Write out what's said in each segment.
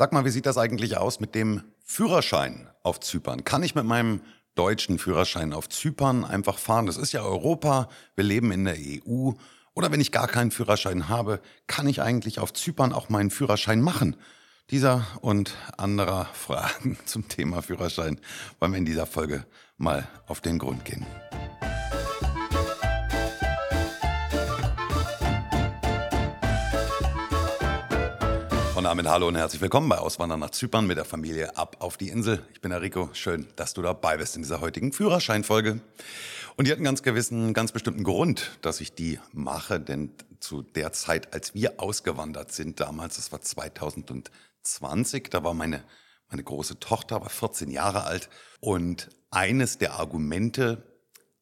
Sag mal, wie sieht das eigentlich aus mit dem Führerschein auf Zypern? Kann ich mit meinem deutschen Führerschein auf Zypern einfach fahren? Das ist ja Europa, wir leben in der EU. Oder wenn ich gar keinen Führerschein habe, kann ich eigentlich auf Zypern auch meinen Führerschein machen? Dieser und anderer Fragen zum Thema Führerschein wollen wir in dieser Folge mal auf den Grund gehen. Und damit hallo und herzlich willkommen bei Auswandern nach Zypern mit der Familie ab auf die Insel. Ich bin der Rico. Schön, dass du dabei bist in dieser heutigen Führerscheinfolge. Und die hat einen ganz gewissen, ganz bestimmten Grund, dass ich die mache, denn zu der Zeit, als wir ausgewandert sind, damals, das war 2020, da war meine, meine große Tochter, war 14 Jahre alt und eines der Argumente,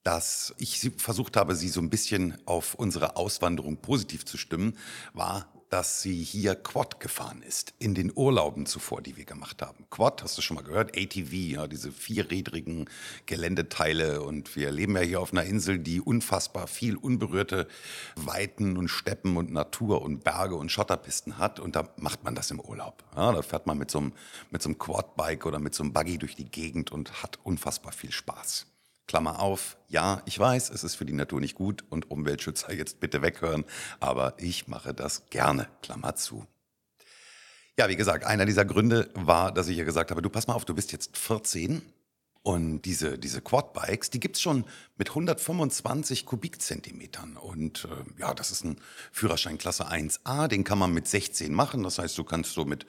dass ich versucht habe, sie so ein bisschen auf unsere Auswanderung positiv zu stimmen, war, dass sie hier Quad gefahren ist, in den Urlauben zuvor, die wir gemacht haben. Quad, hast du schon mal gehört? ATV, ja, diese vierrädrigen Geländeteile. Und wir leben ja hier auf einer Insel, die unfassbar viel unberührte Weiten und Steppen und Natur und Berge und Schotterpisten hat. Und da macht man das im Urlaub. Ja, da fährt man mit so einem, mit so einem Quad-Bike oder mit so einem Buggy durch die Gegend und hat unfassbar viel Spaß. Klammer auf, ja, ich weiß, es ist für die Natur nicht gut und Umweltschützer jetzt bitte weghören, aber ich mache das gerne, Klammer zu. Ja, wie gesagt, einer dieser Gründe war, dass ich ja gesagt habe, du pass mal auf, du bist jetzt 14 und diese, diese Quadbikes, die gibt's schon mit 125 Kubikzentimetern. Und äh, ja, das ist ein Führerschein Klasse 1a, den kann man mit 16 machen. Das heißt, du kannst so mit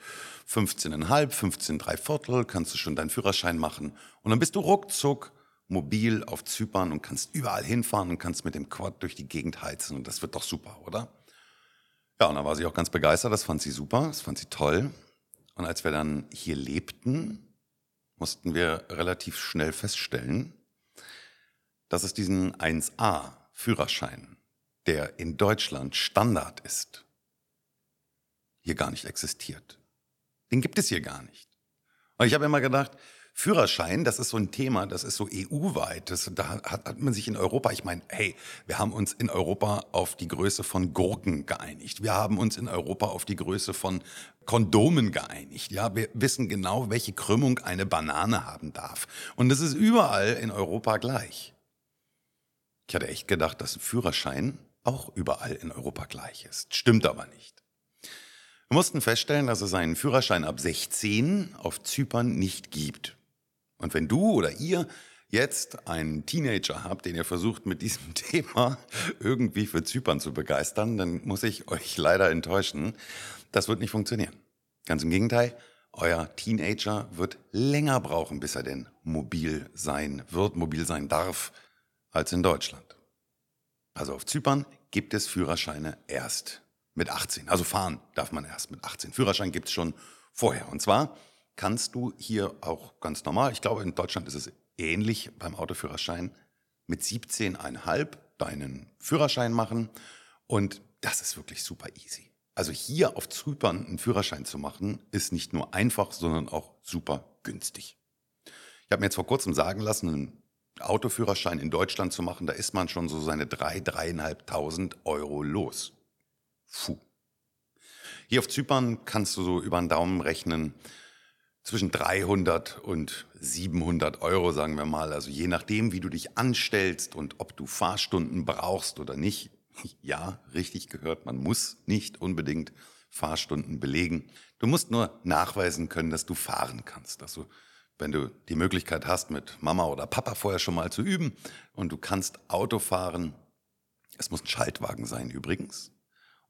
15,5, 15 3 Viertel, kannst du schon deinen Führerschein machen. Und dann bist du ruckzuck mobil auf Zypern und kannst überall hinfahren und kannst mit dem Quad durch die Gegend heizen und das wird doch super, oder? Ja, und da war sie auch ganz begeistert, das fand sie super, das fand sie toll. Und als wir dann hier lebten, mussten wir relativ schnell feststellen, dass es diesen 1a Führerschein, der in Deutschland Standard ist, hier gar nicht existiert. Den gibt es hier gar nicht. Und ich habe immer gedacht, Führerschein, das ist so ein Thema, das ist so EU-weit. Das, da hat, hat man sich in Europa, ich meine, hey, wir haben uns in Europa auf die Größe von Gurken geeinigt. Wir haben uns in Europa auf die Größe von Kondomen geeinigt. Ja, wir wissen genau, welche Krümmung eine Banane haben darf. Und es ist überall in Europa gleich. Ich hatte echt gedacht, dass ein Führerschein auch überall in Europa gleich ist. Stimmt aber nicht. Wir mussten feststellen, dass es einen Führerschein ab 16 auf Zypern nicht gibt. Und wenn du oder ihr jetzt einen Teenager habt, den ihr versucht mit diesem Thema irgendwie für Zypern zu begeistern, dann muss ich euch leider enttäuschen. Das wird nicht funktionieren. Ganz im Gegenteil, euer Teenager wird länger brauchen, bis er denn mobil sein wird, mobil sein darf, als in Deutschland. Also auf Zypern gibt es Führerscheine erst mit 18. Also fahren darf man erst mit 18. Führerschein gibt es schon vorher. Und zwar kannst du hier auch ganz normal, ich glaube in Deutschland ist es ähnlich beim Autoführerschein, mit 17,5 deinen Führerschein machen und das ist wirklich super easy. Also hier auf Zypern einen Führerschein zu machen, ist nicht nur einfach, sondern auch super günstig. Ich habe mir jetzt vor kurzem sagen lassen, einen Autoführerschein in Deutschland zu machen, da ist man schon so seine 3.000, 3.500 Euro los. Puh. Hier auf Zypern kannst du so über den Daumen rechnen, zwischen 300 und 700 Euro, sagen wir mal. Also je nachdem, wie du dich anstellst und ob du Fahrstunden brauchst oder nicht. Ja, richtig gehört, man muss nicht unbedingt Fahrstunden belegen. Du musst nur nachweisen können, dass du fahren kannst. Also wenn du die Möglichkeit hast, mit Mama oder Papa vorher schon mal zu üben und du kannst Auto fahren, es muss ein Schaltwagen sein übrigens,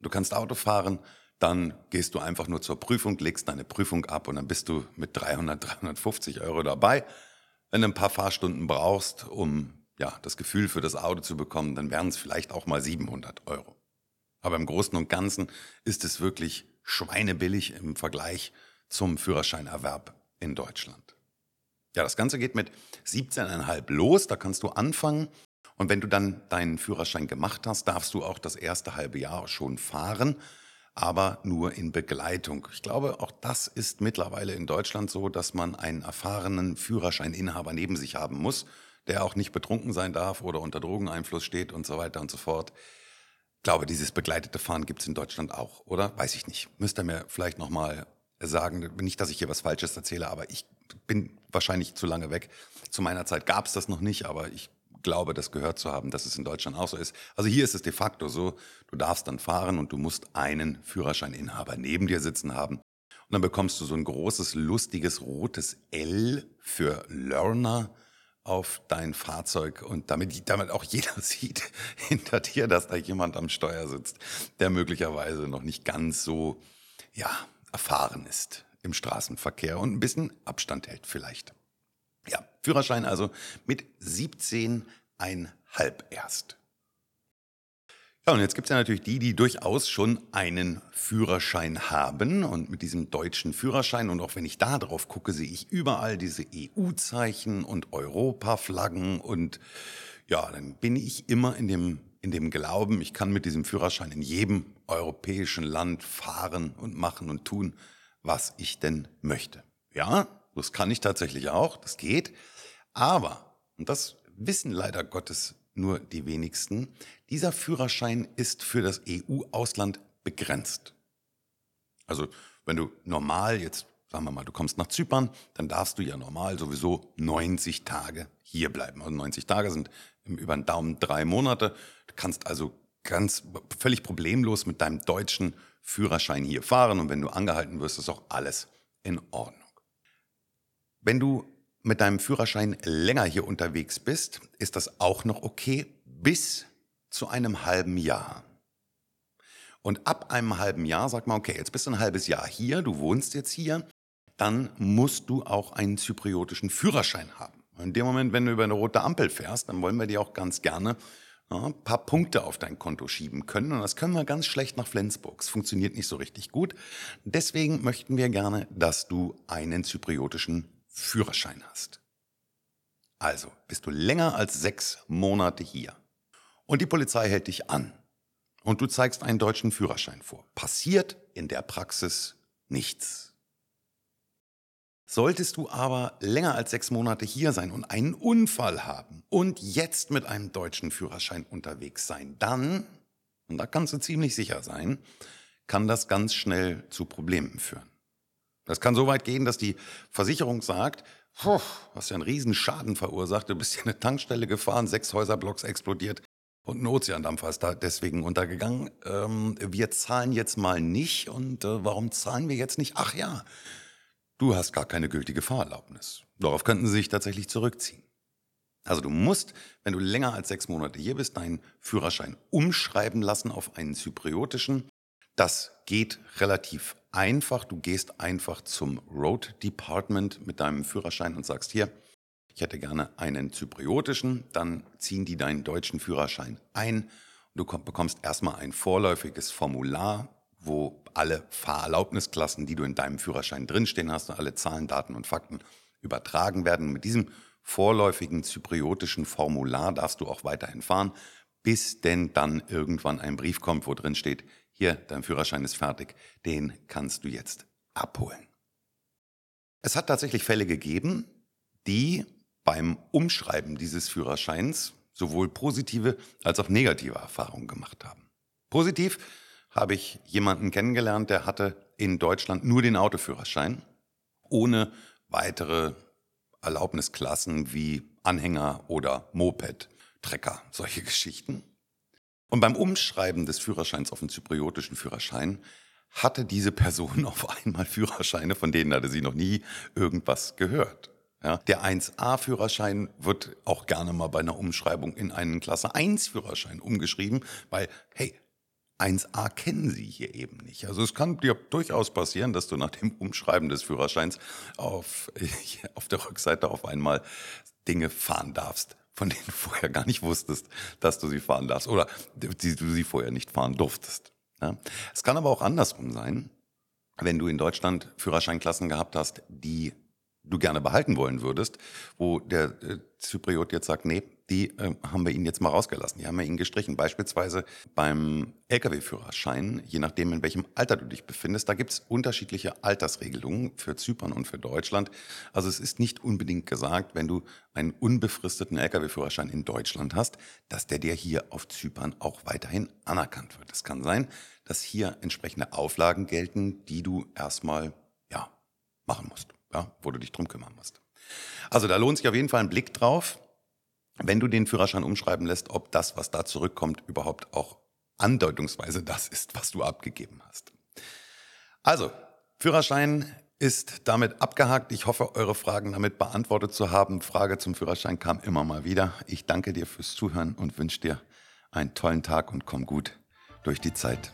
du kannst Auto fahren dann gehst du einfach nur zur Prüfung, legst deine Prüfung ab und dann bist du mit 300, 350 Euro dabei. Wenn du ein paar Fahrstunden brauchst, um ja, das Gefühl für das Auto zu bekommen, dann wären es vielleicht auch mal 700 Euro. Aber im Großen und Ganzen ist es wirklich schweinebillig im Vergleich zum Führerscheinerwerb in Deutschland. Ja, das Ganze geht mit 17,5 los, da kannst du anfangen. Und wenn du dann deinen Führerschein gemacht hast, darfst du auch das erste halbe Jahr schon fahren aber nur in Begleitung. Ich glaube, auch das ist mittlerweile in Deutschland so, dass man einen erfahrenen Führerscheininhaber neben sich haben muss, der auch nicht betrunken sein darf oder unter Drogeneinfluss steht und so weiter und so fort. Ich glaube, dieses begleitete Fahren gibt es in Deutschland auch, oder? Weiß ich nicht. Müsst ihr mir vielleicht nochmal sagen, nicht, dass ich hier was Falsches erzähle, aber ich bin wahrscheinlich zu lange weg. Zu meiner Zeit gab es das noch nicht, aber ich glaube, das gehört zu haben, dass es in Deutschland auch so ist. Also hier ist es de facto so, du darfst dann fahren und du musst einen Führerscheininhaber neben dir sitzen haben. Und dann bekommst du so ein großes, lustiges, rotes L für Learner auf dein Fahrzeug und damit, damit auch jeder sieht hinter dir, dass da jemand am Steuer sitzt, der möglicherweise noch nicht ganz so, ja, erfahren ist im Straßenverkehr und ein bisschen Abstand hält vielleicht. Ja, Führerschein also mit 17,5 erst. Ja, und jetzt gibt es ja natürlich die, die durchaus schon einen Führerschein haben. Und mit diesem deutschen Führerschein, und auch wenn ich da drauf gucke, sehe ich überall diese EU-Zeichen und Europaflaggen. Und ja, dann bin ich immer in dem, in dem Glauben, ich kann mit diesem Führerschein in jedem europäischen Land fahren und machen und tun, was ich denn möchte. Ja, das kann ich tatsächlich auch, das geht. Aber, und das wissen leider Gottes nur die wenigsten, dieser Führerschein ist für das EU-Ausland begrenzt. Also wenn du normal jetzt, sagen wir mal, du kommst nach Zypern, dann darfst du ja normal sowieso 90 Tage hier bleiben. Also 90 Tage sind über den Daumen drei Monate. Du kannst also ganz völlig problemlos mit deinem deutschen Führerschein hier fahren und wenn du angehalten wirst, ist auch alles in Ordnung. Wenn du mit deinem Führerschein länger hier unterwegs bist, ist das auch noch okay bis zu einem halben Jahr. Und ab einem halben Jahr sagt man, okay, jetzt bist du ein halbes Jahr hier, du wohnst jetzt hier, dann musst du auch einen zypriotischen Führerschein haben. In dem Moment, wenn du über eine rote Ampel fährst, dann wollen wir dir auch ganz gerne ja, ein paar Punkte auf dein Konto schieben können. Und das können wir ganz schlecht nach Flensburg. Es funktioniert nicht so richtig gut. Deswegen möchten wir gerne, dass du einen zypriotischen Führerschein hast. Also bist du länger als sechs Monate hier und die Polizei hält dich an und du zeigst einen deutschen Führerschein vor. Passiert in der Praxis nichts. Solltest du aber länger als sechs Monate hier sein und einen Unfall haben und jetzt mit einem deutschen Führerschein unterwegs sein, dann, und da kannst du ziemlich sicher sein, kann das ganz schnell zu Problemen führen. Das kann so weit gehen, dass die Versicherung sagt, du hast ja einen riesen Schaden verursacht, du bist hier eine Tankstelle gefahren, sechs Häuserblocks explodiert und ein Ozeandampfer ist da deswegen untergegangen. Ähm, wir zahlen jetzt mal nicht und äh, warum zahlen wir jetzt nicht? Ach ja, du hast gar keine gültige Fahrerlaubnis. Darauf könnten sie sich tatsächlich zurückziehen. Also du musst, wenn du länger als sechs Monate hier bist, deinen Führerschein umschreiben lassen auf einen zypriotischen. Das geht relativ einfach. Du gehst einfach zum Road Department mit deinem Führerschein und sagst hier, ich hätte gerne einen zypriotischen, dann ziehen die deinen deutschen Führerschein ein. Du bekommst erstmal ein vorläufiges Formular, wo alle Fahrerlaubnisklassen, die du in deinem Führerschein drinstehen hast, alle Zahlen, Daten und Fakten übertragen werden. Mit diesem vorläufigen zypriotischen Formular darfst du auch weiterhin fahren, bis denn dann irgendwann ein Brief kommt, wo drin steht, hier, dein Führerschein ist fertig, den kannst du jetzt abholen. Es hat tatsächlich Fälle gegeben, die beim Umschreiben dieses Führerscheins sowohl positive als auch negative Erfahrungen gemacht haben. Positiv habe ich jemanden kennengelernt, der hatte in Deutschland nur den Autoführerschein, ohne weitere Erlaubnisklassen wie Anhänger oder Moped, Trecker, solche Geschichten. Und beim Umschreiben des Führerscheins auf den zypriotischen Führerschein hatte diese Person auf einmal Führerscheine, von denen hatte sie noch nie irgendwas gehört. Ja, der 1A-Führerschein wird auch gerne mal bei einer Umschreibung in einen Klasse 1-Führerschein umgeschrieben, weil, hey, 1a kennen sie hier eben nicht. Also es kann dir durchaus passieren, dass du nach dem Umschreiben des Führerscheins auf, auf der Rückseite auf einmal Dinge fahren darfst, von denen du vorher gar nicht wusstest, dass du sie fahren darfst oder die du sie vorher nicht fahren durftest. Ja? Es kann aber auch andersrum sein, wenn du in Deutschland Führerscheinklassen gehabt hast, die du gerne behalten wollen würdest, wo der äh, Zypriot jetzt sagt, nee, die äh, haben wir Ihnen jetzt mal rausgelassen, die haben wir Ihnen gestrichen. Beispielsweise beim Lkw-Führerschein, je nachdem, in welchem Alter du dich befindest, da gibt es unterschiedliche Altersregelungen für Zypern und für Deutschland. Also es ist nicht unbedingt gesagt, wenn du einen unbefristeten Lkw-Führerschein in Deutschland hast, dass der dir hier auf Zypern auch weiterhin anerkannt wird. Es kann sein, dass hier entsprechende Auflagen gelten, die du erstmal ja, machen musst, ja, wo du dich drum kümmern musst. Also da lohnt sich auf jeden Fall ein Blick drauf, wenn du den Führerschein umschreiben lässt, ob das, was da zurückkommt, überhaupt auch andeutungsweise das ist, was du abgegeben hast. Also, Führerschein ist damit abgehakt. Ich hoffe, eure Fragen damit beantwortet zu haben. Frage zum Führerschein kam immer mal wieder. Ich danke dir fürs Zuhören und wünsche dir einen tollen Tag und komm gut durch die Zeit.